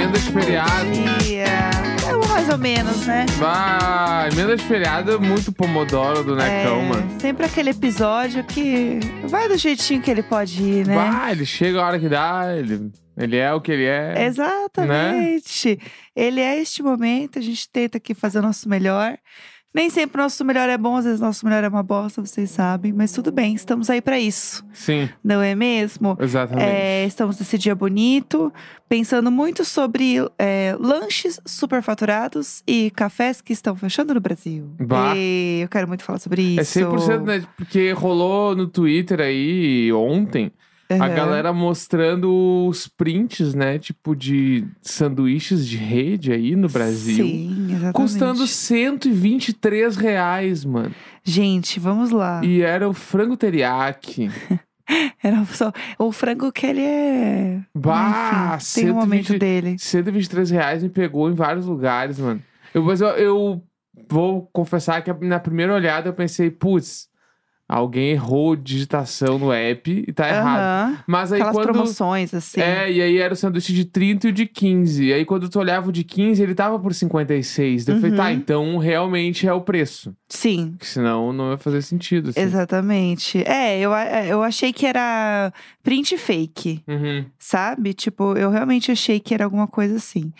emenda de feriado. É mais ou menos, né? Vai, emenda de feriado é muito pomodoro do Necão, é, mano. sempre aquele episódio que vai do jeitinho que ele pode ir, né? Vai, ele chega a hora que dá, ele, ele é o que ele é. Exatamente. Ele é este momento, a gente tenta aqui fazer o nosso melhor. Nem sempre o nosso melhor é bom, às vezes o nosso melhor é uma bosta, vocês sabem. Mas tudo bem, estamos aí pra isso. Sim, Não é mesmo? exatamente. É, estamos nesse dia bonito, pensando muito sobre é, lanches superfaturados e cafés que estão fechando no Brasil. Bah. E eu quero muito falar sobre isso. É 100%, né? Porque rolou no Twitter aí ontem a Aham. galera mostrando os prints, né? Tipo de sanduíches de rede aí no Brasil. Sim, exatamente. Custando 123 reais, mano. Gente, vamos lá. E era o frango teriyaki. Era só o frango que ele é. Bah, Enfim, tem o momento 120 dele. 123 reais me pegou em vários lugares, mano. Eu, mas eu, eu vou confessar que na primeira olhada eu pensei, putz, alguém errou digitação no app e tá errado. Aham. Mas aí Aquelas quando. promoções, assim. É, e aí era o sanduíche de 30 e o de 15. E aí quando tu olhava o de 15, ele tava por 56. Daí Eu falei, Uhum. tá, então realmente é o preço. Sim. Porque senão não ia fazer sentido. Assim. Exatamente. É, eu, a- eu achei que era print fake. Uhum. Sabe? Tipo, eu realmente achei que era alguma coisa assim.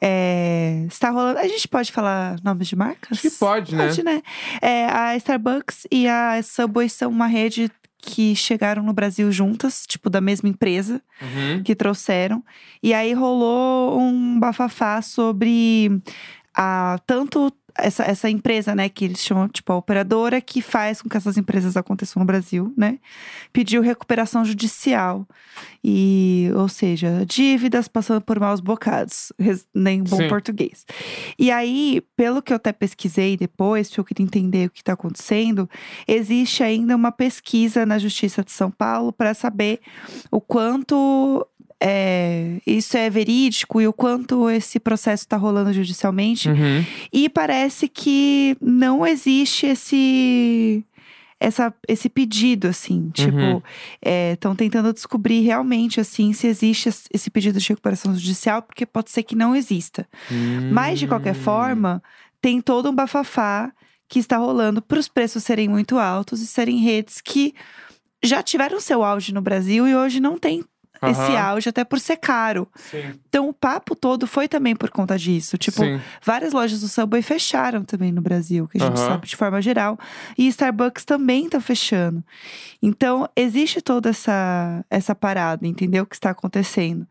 É, está rolando. A gente pode falar nomes de marcas? Acho que pode, né? Pode, né? É, a Starbucks e a Subway são uma rede que chegaram no Brasil juntas, tipo, da mesma empresa Uhum. que trouxeram. E aí rolou um bafafá sobre a tanto essa, essa empresa, né, que eles chamam, tipo, a operadora que faz com que essas empresas aconteçam no Brasil, né? Pediu recuperação judicial. E, ou seja, dívidas passando por maus bocados, nem bom Sim. português. E aí, pelo que eu até pesquisei depois, porque eu queria entender o que está acontecendo, existe ainda uma pesquisa na Justiça de São Paulo para saber o quanto é, isso é verídico e o quanto esse processo está rolando judicialmente. Uhum. E parece que não existe esse. Essa, esse pedido, assim, tipo, Uhum. estão tentando descobrir realmente, assim, se existe es- esse pedido de recuperação judicial, porque pode ser que não exista. Mas, de qualquer Hum. forma, tem todo um bafafá que está rolando para os preços serem muito altos e serem redes que já tiveram seu auge no Brasil e hoje não tem esse Aham. auge, até por ser caro. Sim. Então, o papo todo foi também por conta disso. Tipo, Sim. várias lojas do Subway fecharam também no Brasil, que a gente Aham. sabe de forma geral. E Starbucks também tá fechando. Então, existe toda essa, essa parada, entendeu? Que está acontecendo.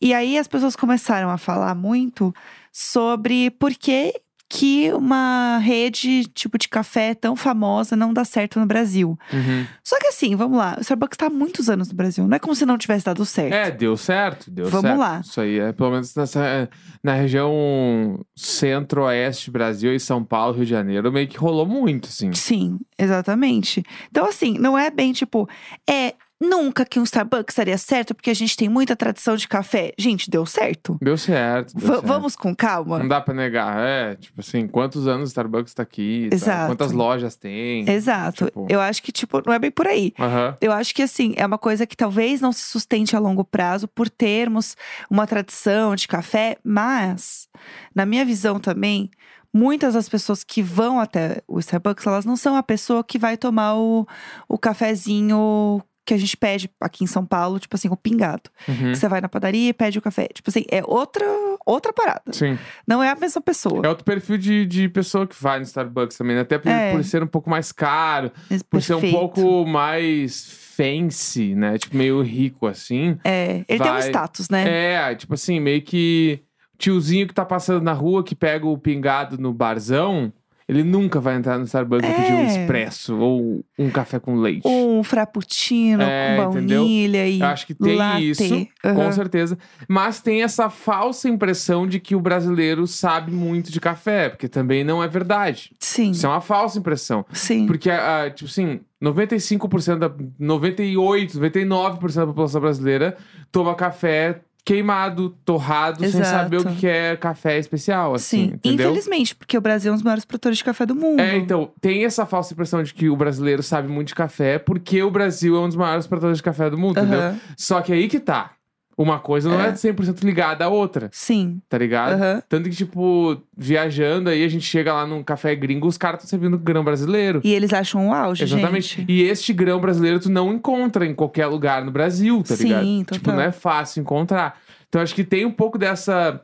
E aí as pessoas começaram a falar muito sobre por que que uma rede tipo de café tão famosa não dá certo no Brasil. Uhum. Só que assim, vamos lá, o Starbucks tá há muitos anos no Brasil, não é como se não tivesse dado certo. É, deu certo, deu Vamos certo. lá. Isso aí é, pelo menos nessa, na região centro-oeste Brasil e São Paulo, Rio de Janeiro, meio que rolou muito, assim. Sim, exatamente. Então, assim, não é bem tipo, é nunca que um Starbucks daria certo, porque a gente tem muita tradição de café. Gente, deu certo. Deu certo. deu certo. vamos com calma. Não dá pra negar. É, tipo assim, quantos anos o Starbucks tá aqui? tá? Exato. Quantas lojas tem? Exato. Tipo- Eu acho que, tipo, não é bem por aí. Eu acho que, assim, é uma coisa que talvez não se sustente a longo prazo por termos uma tradição de café, mas, na minha visão também, muitas das pessoas que vão até o Starbucks, elas não são a pessoa que vai tomar o, o cafezinho que a gente pede aqui em São Paulo, tipo assim, o pingado. Uhum. Você vai na padaria e pede o café. Tipo assim, é outra, outra parada. Sim. Não é a mesma pessoa. É outro perfil de, de pessoa que vai no Starbucks também, né? Até por, É. por ser um pouco mais caro, Esse por ser um perfeito. pouco mais fancy, né? Tipo, meio rico assim. É, ele tem um vai- status, né? É, tipo assim, meio que tiozinho que tá passando na rua que pega o pingado no barzão, ele nunca vai entrar no Starbucks e pedir um É. expresso ou um café com leite. Um frappuccino É, com entendeu? baunilha e Eu acho que tem latte. isso, Aham. com certeza. Mas tem essa falsa impressão de que o brasileiro sabe muito de café, porque também não é verdade. Sim, Isso é uma falsa impressão. sim. Porque, ah, tipo assim, 95% da. 98%, 99% da população brasileira toma café queimado, torrado, sem Exato. saber o que é café especial, assim, Sim, entendeu? infelizmente, porque o Brasil é um dos maiores produtores de café do mundo. É, então, tem essa falsa impressão de que o brasileiro sabe muito de café, porque o Brasil é um dos maiores produtores de café do mundo, entendeu? Aham. Só que aí que tá. Uma coisa não é, É. 100% ligada à outra, Sim. tá ligado? aham. Tanto que, tipo, viajando aí, a gente chega lá num café gringo, os caras estão servindo grão brasileiro. E eles acham o auge, Exatamente. gente. E este grão brasileiro tu não encontra em qualquer lugar no Brasil, tá Sim, ligado? total. Tipo, não é fácil encontrar. Então acho que tem um pouco dessa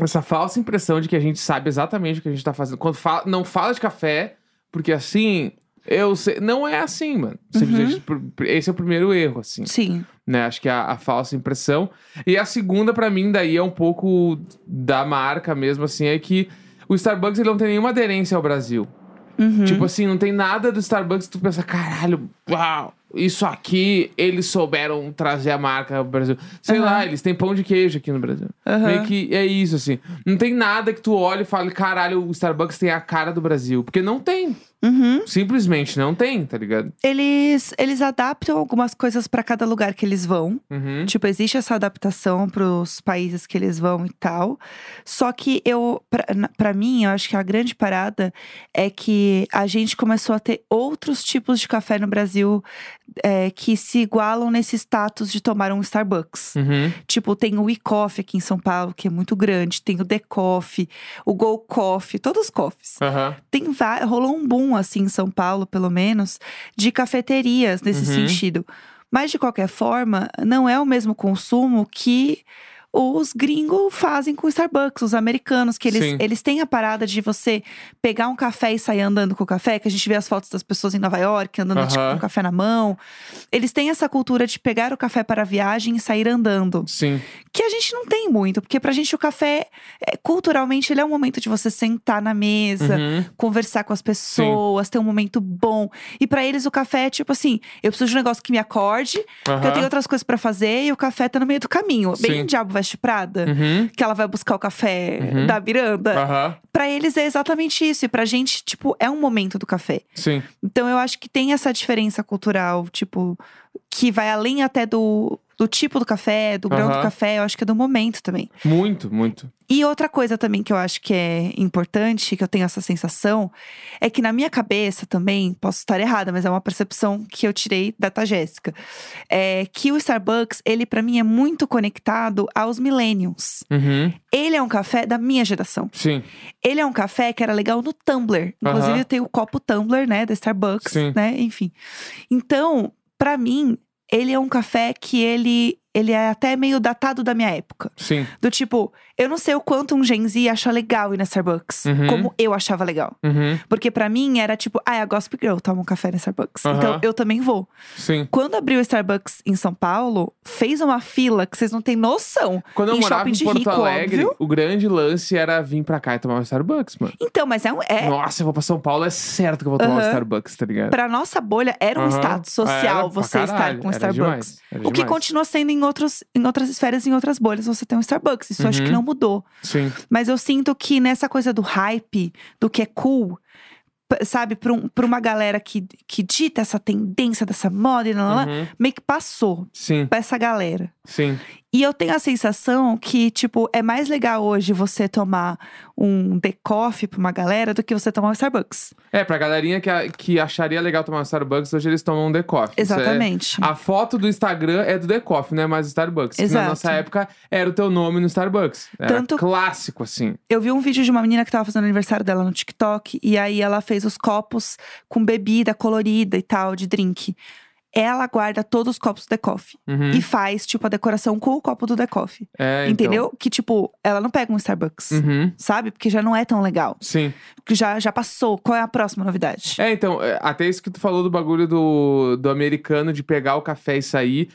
essa falsa impressão de que a gente sabe exatamente o que a gente tá fazendo. Quando fala, não fala de café, porque assim, eu sei, não é assim, mano. Por- esse é o primeiro erro, assim Sim. Né? Acho que é a, a falsa impressão. E a segunda, pra mim, daí é um pouco da marca mesmo, assim, é que o Starbucks ele não tem nenhuma aderência ao Brasil. Uhum. Tipo assim, não tem nada do Starbucks que tu pensa, caralho, uau, isso aqui, eles souberam trazer a marca ao Brasil. Sei Aham. lá, eles têm pão de queijo aqui no Brasil. Aham. Meio que é isso, assim. Não tem nada que tu olhe e fale, caralho, o Starbucks tem a cara do Brasil. Porque não tem. Uhum. Simplesmente não tem, tá ligado? Eles, eles adaptam algumas coisas pra cada lugar que eles vão. Uhum. Tipo, existe essa adaptação pros países que eles vão e tal. Só que eu, pra, mim, eu acho que a grande parada é que a gente começou a ter outros tipos de café no Brasil é, que se igualam nesse status de tomar um Starbucks. Uhum. Tipo, tem o e-coffee aqui em São Paulo, que é muito grande. Tem o The Coffee, o Go Coffee, todos os coffees. Tem rolou um boom, assim, em São Paulo, pelo menos, de cafeterias nesse Uhum. sentido. Mas, de qualquer forma, não é o mesmo consumo que os gringos fazem com o Starbucks, os americanos, que eles, Sim. eles têm a parada de você pegar um café e sair andando com o café, que a gente vê as fotos das pessoas em Nova York andando tipo, com o café na mão. Eles têm essa cultura de pegar o café para a viagem e sair andando Sim. que a gente não tem muito, porque pra gente o café, é, culturalmente, ele é um momento de você sentar na mesa, Uhum. conversar com as pessoas, ter um momento bom. E pra eles o café é tipo assim, eu preciso de um negócio que me acorde, porque eu tenho outras coisas pra fazer e o café tá no meio do caminho. Bem Sim. Diabo Veste Prada. Uhum. Que ela vai buscar o café Uhum. da Miranda. Aham. Pra eles é exatamente isso. E pra gente, tipo, é um momento do café. Sim. Então eu acho que tem essa diferença cultural, tipo, que vai além até do, do tipo do café, do grão do café, eu acho que é do momento também. Muito, muito. E outra coisa também que eu acho que é importante, que eu tenho essa sensação, é que na minha cabeça também, posso estar errada, mas é uma percepção que eu tirei da Jéssica, é que o Starbucks, ele pra mim é muito conectado aos millennials. Uhum. Ele é um café da minha geração. Sim. Ele é um café que era legal no Tumblr. Inclusive, Aham. tem o copo Tumblr, né, da Starbucks, Sim. né? Enfim. Então, pra mim, ele é um café que ele, ele é até meio datado da minha época. Sim. Do tipo, eu não sei o quanto um Gen Z acha legal ir na Starbucks, Uhum. como eu achava legal. Uhum. Porque pra mim era tipo, ah, a Gossip Girl toma um café na Starbucks. Então Aham. eu também vou. Sim. Quando abriu o Starbucks em São Paulo, fez uma fila que vocês não têm noção. Quando eu Em morava shopping em de Porto rico, Alegre, óbvio. o grande lance era vir pra cá e tomar um Starbucks, mano. Então, mas é um. É, Nossa, eu vou pra São Paulo, é certo que eu vou tomar um. Starbucks, tá ligado? Pra nossa bolha, era um status social Era você estar com era Starbucks. demais, o que continua sendo em, outros, em outras esferas, em outras bolhas, você tem um Starbucks. Isso eu acho que Uhum. não mudou. Sim. Mas eu sinto que nessa coisa do hype, do que é cool, sabe, pra, um, pra uma galera que, que dita essa tendência dessa moda e lá, Uhum. meio que passou Sim. pra essa galera. Sim. E eu tenho a sensação que, tipo, é mais legal hoje você tomar um decoff pra uma galera do que você tomar um Starbucks. É, pra galerinha que, a- que acharia legal tomar um Starbucks, hoje eles tomam um The Coffee. Isso é- Exatamente. A foto do Instagram é do The Coffee, não é mais do Starbucks. Que Na Exato. nossa época era o teu nome no Starbucks. Era Tanto- clássico, assim. Eu vi um vídeo de uma menina que tava fazendo aniversário dela no TikTok. E aí ela fez os copos com bebida colorida e tal, de drink. Ela guarda todos os copos do The Coffee. Uhum. E faz, tipo, a decoração com o copo do The Coffee. É, então. Entendeu? Que, tipo, ela não pega um Starbucks. Uhum. Sabe? Porque já não é tão legal. Sim. Porque já, já passou. Qual é a próxima novidade? É, então, é, até isso que tu falou do bagulho do, do americano de pegar o café e sair.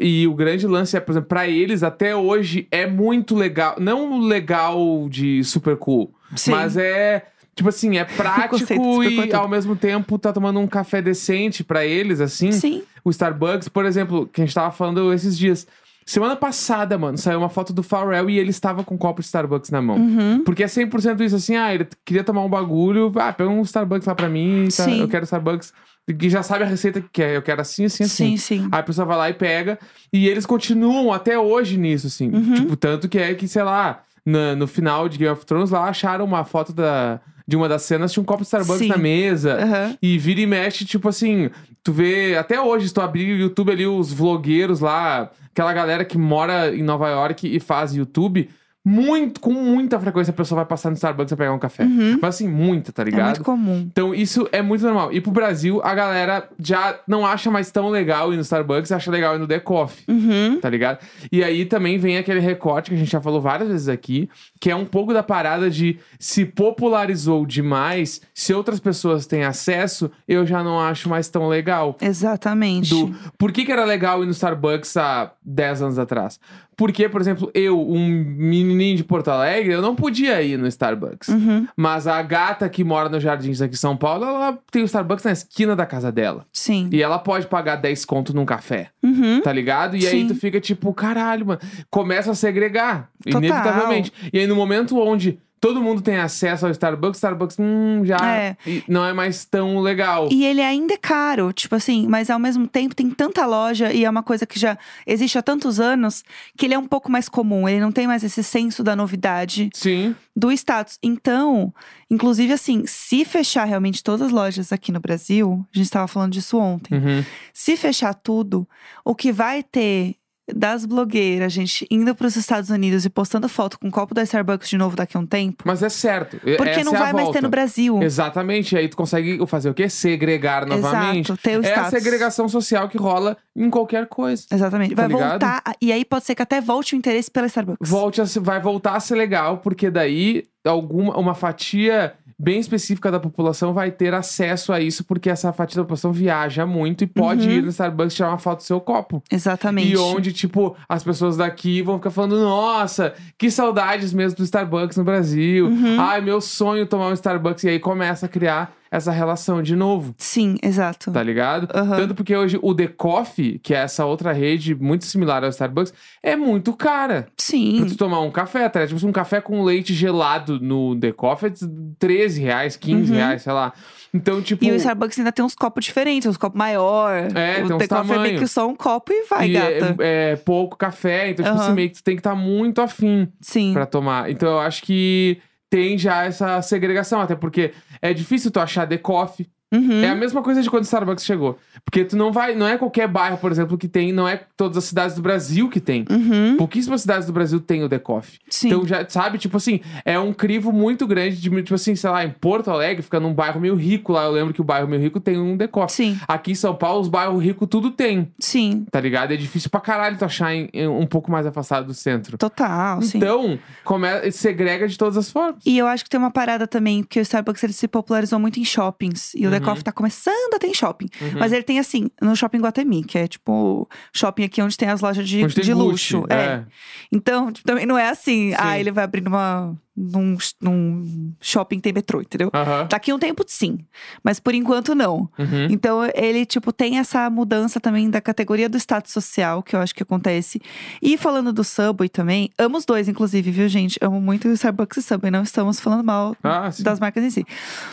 E o grande lance é, por exemplo, pra eles, até hoje, é muito legal. Não legal de super cool, Sim. mas é. Tipo assim, é prático é e ao mesmo tempo tá tomando um café decente pra eles, assim. Sim. O Starbucks, por exemplo, que a gente tava falando esses dias. Semana passada, mano, saiu uma foto do Pharrell e ele estava com um copo de Starbucks na mão. Uhum. Porque é 100% isso, assim, ah, ele queria tomar um bagulho, ah, pega um Starbucks lá pra mim, tá, Sim. eu quero Starbucks. que já sabe a receita que quer. Eu quero assim, assim, assim. Sim, sim. Aí a pessoa vai lá e pega. E eles continuam até hoje nisso, assim. Uhum. Tipo, tanto que é que, sei lá, na- no final de Game of Thrones lá acharam uma foto da, de uma das cenas, tinha um copo de Starbucks Sim. na mesa. Aham. E vira e mexe, tipo assim, tu vê, até hoje, se tu abrir o YouTube ali, os vlogueiros lá, aquela galera que mora em Nova York e faz YouTube, muito, com muita frequência a pessoa vai passar no Starbucks pra pegar um café. Uhum. Mas assim, muita, tá É ligado? muito comum. Então, isso é muito normal. E pro Brasil, a galera já não acha mais tão legal ir no Starbucks, acha legal ir no The Coffee, Uhum. tá ligado? E aí também vem aquele recorte que a gente já falou várias vezes aqui, que é um pouco da parada de se popularizou demais, se outras pessoas têm acesso, eu já não acho mais tão legal. Exatamente. Do, por que, que era legal ir no Starbucks há 10 anos atrás? Porque, por exemplo, eu, um menininho de Porto Alegre, eu não podia ir no Starbucks. Uhum. Mas a gata que mora nos jardins aqui em São Paulo, ela tem o Starbucks na esquina da casa dela. Sim. E ela pode pagar 10 conto num café, Uhum. tá ligado? E aí Sim. tu fica tipo, caralho, mano. Começa a segregar, Total. inevitavelmente. E aí no momento onde todo mundo tem acesso ao Starbucks, Starbucks, hum, já É. não é mais tão legal. E ele ainda é caro, tipo assim, mas ao mesmo tempo tem tanta loja e é uma coisa que já existe há tantos anos que ele é um pouco mais comum. Ele não tem mais esse senso da novidade Sim. do status. Então, inclusive assim, se fechar realmente todas as lojas aqui no Brasil, a gente estava falando disso ontem. Uhum. Se fechar tudo, o que vai ter das blogueiras, gente, indo para os Estados Unidos e postando foto com um copo da Starbucks de novo daqui a um tempo, Mas é certo. porque Essa não é vai mais ter no Brasil. Exatamente. E aí tu consegue fazer o quê? Segregar novamente. Exato, ter o É a segregação social que rola em qualquer coisa. Exatamente. Tá Vai ligado? voltar. E aí pode ser que até volte o interesse pela Starbucks. Volte a vai voltar a ser legal, porque daí alguma, uma fatia bem específica da população vai ter acesso a isso, porque essa fatia da população viaja muito e pode Uhum. ir no Starbucks tirar uma foto do seu copo. Exatamente. E onde, tipo, as pessoas daqui vão ficar falando: nossa, que saudades mesmo do Starbucks no Brasil. Uhum. Ai, meu sonho tomar um Starbucks. E aí começa a criar essa relação de novo. Sim, exato. Tá ligado? Aham. Tanto porque hoje o The Coffee, que é essa outra rede muito similar ao Starbucks, é muito cara. Pra Sim. tu tomar um café, tá? Tipo, um café com leite gelado no The Coffee é 13 reais, 15 Uhum. reais, sei lá. Então, tipo. E o Starbucks ainda tem uns copos diferentes, uns copos maior. É, o tem uns The Coffee é meio que só um copo e vai, e gata. é, é pouco café, então, tipo Aham. assim, meio que tu tem que estar muito afim Sim. pra tomar. Então, eu acho que tem já essa segregação, até porque é difícil tu achar The Coffee. Uhum. É a mesma coisa de quando o Starbucks chegou. Porque tu não vai, não é qualquer bairro, por exemplo, que tem, não é todas as cidades do Brasil que tem. Uhum. Pouquíssimas cidades do Brasil têm o The Coffee. Sim. Então, já sabe, tipo assim, é um crivo muito grande de, tipo assim, sei lá, em Porto Alegre, fica num bairro meio rico lá. Eu lembro que o bairro meio rico tem um The Coffee. Sim. Aqui em São Paulo, os bairros ricos tudo tem, Sim. tá ligado? É difícil pra caralho tu achar em, em um pouco mais afastado do centro. Total, sim. Então, come, segrega de todas as formas. E eu acho que tem uma parada também, porque o Starbucks ele se popularizou muito em shoppings. E o The Uhum. Coffee tá começando a ter em shopping. Uhum. Mas ele tem assim, no shopping Guatemi, que é tipo shopping aqui onde tem as lojas de, de luxo. É. Então, tipo, também não é assim, Sim. ah, ele vai abrir numa, num, num shopping tem metrô, entendeu? Aham. Daqui a um tempo, sim. Mas por enquanto, não. Uhum. Então, ele, tipo, tem essa mudança também da categoria do status social, que eu acho que acontece. E falando do Subway também, amo os dois, inclusive, viu, gente? Amo muito o Starbucks e Subway, não estamos falando mal Ah, das marcas em si.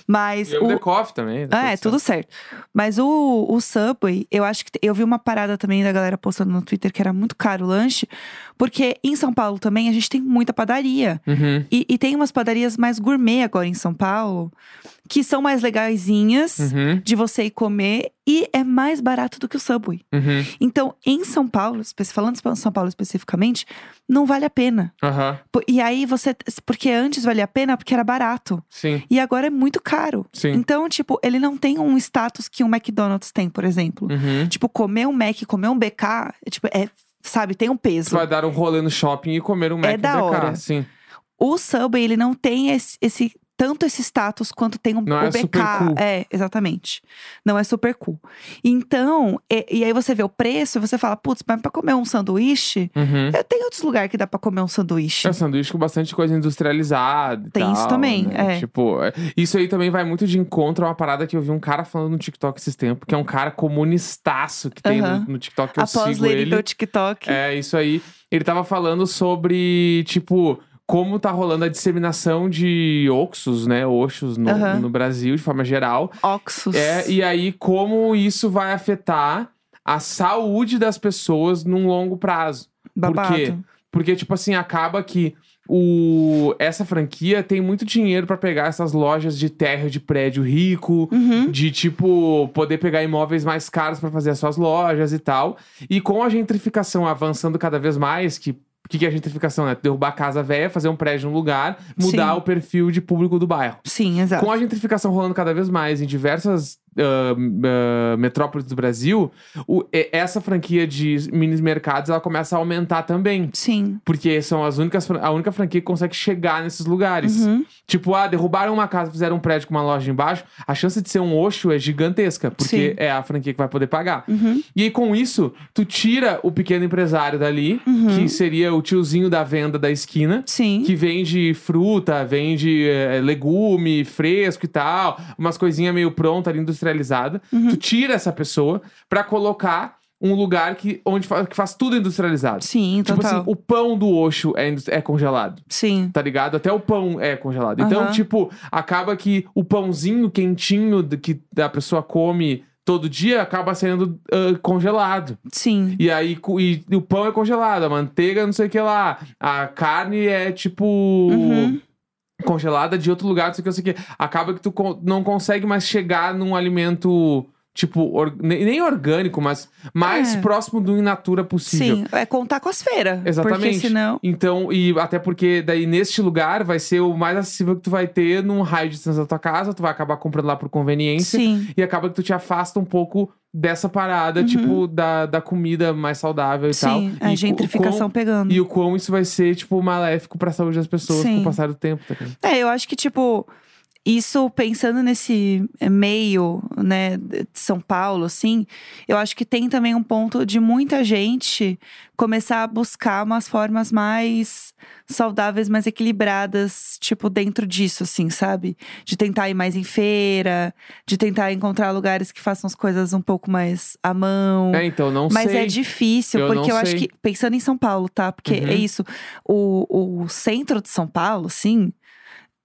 Mas E o o, The Coffee também. ah, é, tudo certo. Mas o, o Subway, eu acho que. Eu vi uma parada também da galera postando no Twitter que era muito caro o lanche, porque em São Paulo também a gente tem muita padaria. Uhum. E, e tem umas padarias mais gourmet agora em São Paulo, que são mais legaisinhas Uhum. de você ir comer e é mais barato do que o Subway. Uhum. Então, em São Paulo, falando de São Paulo especificamente, não vale a pena. Po- E aí você. Porque antes valia a pena porque era barato. Sim. E agora é muito caro. Sim. Então, tipo, ele não tem um status que um McDonald's tem, por exemplo. Uhum. Tipo, comer um Mac, comer um BK, é, tipo, é, sabe, tem um peso. Tu vai dar um rolê no shopping e comer um Mac É da BK, hora. Sim. O Subway, ele não tem esse, esse- tanto esse status quanto tem um, Não o é BK. super cool. É, exatamente. Não é super cool. Então, e, e aí você vê o preço e você fala, putz, mas pra comer um sanduíche, Uhum. eu tenho outros lugares que dá pra comer um sanduíche. É um sanduíche com bastante coisa industrializada. Tem isso tal, também, né? é. Tipo, é- isso aí também vai muito de encontro a uma parada que eu vi um cara falando no TikTok esses tempos, que é um cara comunistaço que tem Aham. no, no TikTok que eu Após sigo ler ele. TikTok. É, isso aí. Ele tava falando sobre, tipo, como tá rolando a disseminação de oxos, né? Oxos no, Aham. no Brasil, de forma geral. Oxus. É, e aí, como isso vai afetar a saúde das pessoas num longo prazo. Babado. Por quê? Porque, tipo assim, acaba que o... essa franquia tem muito dinheiro pra pegar essas lojas de terra de prédio rico, Uhum. de tipo poder pegar imóveis mais caros pra fazer as suas lojas e tal. E com a gentrificação avançando cada vez mais, que o que, que é gentrificação, né? Derrubar a casa velha, fazer um prédio num lugar, mudar Sim. o perfil de público do bairro. Sim, exato. Com a gentrificação rolando cada vez mais em diversas ah, metrópoles do Brasil, o- essa franquia de mini mercados ela começa a aumentar também. Sim. Porque são as únicas, a única franquia que consegue chegar nesses lugares. Uhum. Tipo, ah, derrubaram uma casa, fizeram um prédio com uma loja embaixo, a chance de ser um Oxo é gigantesca, porque Sim. é a franquia que vai poder pagar. Uhum. E aí, com isso, tu tira o pequeno empresário dali, Uhum. que seria o tiozinho da venda da esquina, Sim. que vende fruta, vende eh, legume fresco e tal, umas coisinhas meio pronta ali, industrializada. Uhum. Tu tira essa pessoa pra colocar um lugar que, onde fa- que faz tudo industrializado. Sim, Tipo total. assim, o pão do Oxo é, é congelado. Sim. Tá ligado? Até o pão é congelado. Então, Aham. tipo, acaba que o pãozinho quentinho que a pessoa come todo dia acaba sendo ah, congelado. Sim. E aí cu- e, o pão é congelado, a manteiga não sei o que lá. A carne é tipo. Uhum. Congelada de outro lugar, não sei o que, não sei o que. Acaba que tu não consegue mais chegar num alimento, tipo, or- ne- nem orgânico, mas mais É. próximo do in natura possível. Sim. É contar com as feiras. Exatamente. Porque senão. Então, e até porque daí neste lugar vai ser o mais acessível que tu vai ter num raio de distância da tua casa, tu vai acabar comprando lá por conveniência. Sim. E acaba que tu te afasta um pouco dessa parada, tipo, da, da comida mais saudável e tal. Uhum. Sim. A E gentrificação quão- pegando. E o quão isso vai ser, tipo, maléfico pra saúde das pessoas com Sim. o passar do tempo, tá? É, eu acho que, tipo, isso pensando nesse eh, meio, né, de São Paulo, assim, eu acho que tem também um ponto de muita gente começar a buscar umas formas mais saudáveis, mais equilibradas, tipo, dentro disso, assim, sabe? De tentar ir mais em feira, de tentar encontrar lugares que façam as coisas um pouco mais à mão. É, então, não Mas sei. é difícil, Eu porque eu acho sei. que, pensando em São Paulo, tá? Porque Uhum. é isso. O, o centro de São Paulo, sim.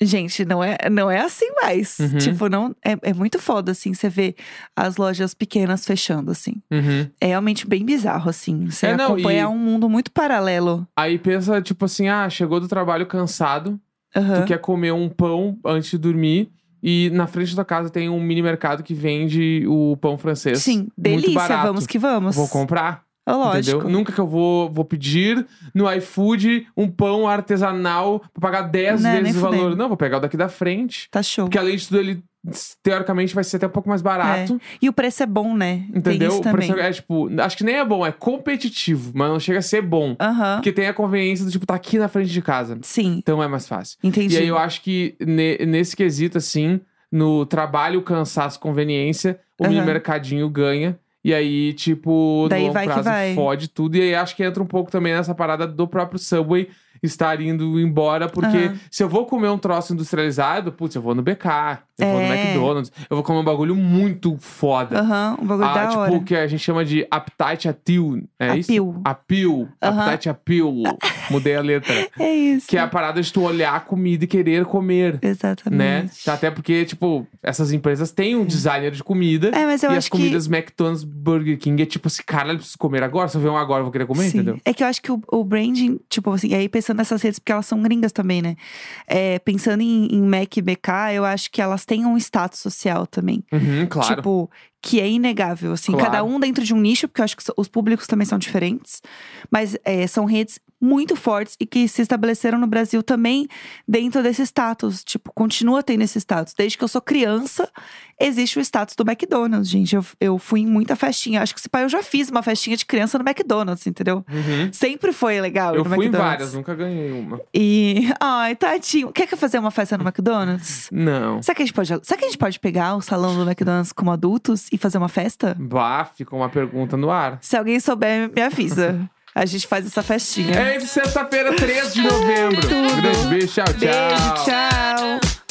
Gente, não é, não é assim mais. Uhum. Tipo, não. É, é muito foda, assim, você vê as lojas pequenas fechando, assim. Uhum. É realmente bem bizarro, assim. Você É, não, acompanha e- um mundo muito paralelo. Aí pensa, tipo assim, ah, chegou do trabalho cansado, Aham. tu quer comer um pão antes de dormir. E na frente da casa tem um mini mercado que vende o pão francês. Sim, delícia, vamos que vamos. Vou comprar. É lógico. Entendeu? Nunca que eu vou, vou pedir no iFood um pão artesanal pra pagar 10 Não, vezes nem o valor. fudendo. Não, vou pegar o daqui da frente. Tá show. Porque além de tudo, ele teoricamente vai ser até um pouco mais barato. E o preço é bom, né? Tem Entendeu? isso O preço também. é tipo, acho que nem é bom, é competitivo, mas não chega a ser bom. Aham. Porque tem a conveniência do tipo, tá aqui na frente de casa. Sim, Então é mais fácil. entendi. E aí eu acho que ne- nesse quesito, assim, no trabalho, cansaço, conveniência, o mini Aham. mercadinho ganha. E aí, tipo, Daí no longo vai que prazo vai. fode tudo. E aí acho que entra um pouco também nessa parada do próprio Subway estar indo embora. Porque Aham. se eu vou comer um troço industrializado, putz, eu vou no BK, eu vou no É. McDonald's, eu vou comer um bagulho muito foda. Aham, um bagulho Ah, da tipo, hora. o que a gente chama de appetite appeal. É isso? Appeal. Appeal. Appetite appeal. Mudei a letra. É isso. Que é a parada de tu olhar a comida e querer comer. Exatamente. Né? Até porque, tipo, essas empresas têm um designer de comida. É, mas eu e acho as comidas McDonald's, Burger King é tipo assim, cara, eu preciso comer agora. Se eu ver um agora, eu vou querer comer, Sim. entendeu? É que eu acho que o, o branding, tipo assim, e aí pensando nessas redes, porque elas são gringas também, né? É, pensando em, em Mac e BK, eu acho que elas têm um status social também. Uhum, claro. Tipo, que é inegável, assim. Claro. Cada um dentro de um nicho, porque eu acho que os públicos também são diferentes. Mas é, são redes muito fortes e que se estabeleceram no Brasil também dentro desse status. Tipo, continua tendo esse status. Desde que eu sou criança, existe o status do McDonald's, gente. Eu, eu fui em muita festinha. Acho que se pai eu já fiz uma festinha de criança no McDonald's, entendeu? Uhum. Sempre foi legal. Eu fui em McDonald's. várias, nunca ganhei uma. E. Ai, tadinho. Quer que fazer uma festa no McDonald's? Não. Será que, a gente pode, será que a gente pode pegar o salão do McDonald's como adultos e fazer uma festa? Bah, ficou uma pergunta no ar. Se alguém souber, me avisa. A gente faz essa festinha. É sexta-feira, 3 de novembro. Tudo. Grande beijo, tchau, tchau. Beijo, tchau.